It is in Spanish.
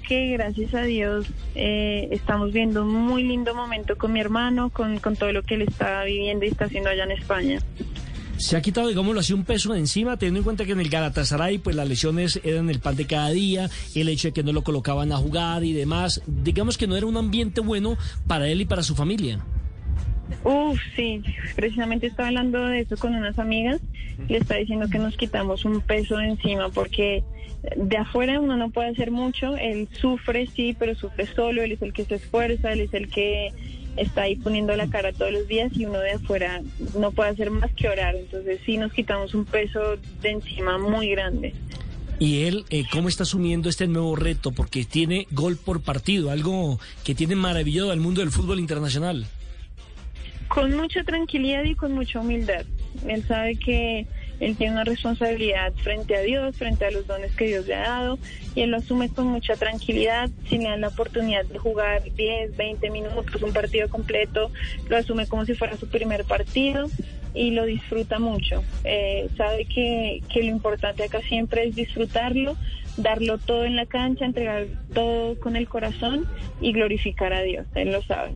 Que gracias a Dios eh, estamos viendo un muy lindo momento con mi hermano, con, con todo lo que él está viviendo y está haciendo allá en España. Se ha quitado, digámoslo así, un peso de encima, teniendo en cuenta que en el Galatasaray, pues las lesiones eran el pan de cada día, el hecho de que no lo colocaban a jugar y demás. Digamos que no era un ambiente bueno para él y para su familia. Uf, sí, precisamente estaba hablando de eso con unas amigas. Le está diciendo que nos quitamos un peso de encima porque de afuera uno no puede hacer mucho. Él sufre, sí, pero sufre solo. Él es el que se esfuerza, él es el que está ahí poniendo la cara todos los días y uno de afuera no puede hacer más que orar. Entonces sí nos quitamos un peso de encima muy grande. Y él, eh, ¿cómo está asumiendo este nuevo reto? Porque tiene gol por partido, algo que tiene maravilloso al mundo del fútbol internacional. Con mucha tranquilidad y con mucha humildad. Él sabe que él tiene una responsabilidad frente a Dios, frente a los dones que Dios le ha dado, y él lo asume con mucha tranquilidad. Si le dan la oportunidad de jugar 10, 20 minutos, un partido completo, lo asume como si fuera su primer partido y lo disfruta mucho. Eh, sabe que, que lo importante acá siempre es disfrutarlo, darlo todo en la cancha, entregar todo con el corazón y glorificar a Dios. Él lo sabe.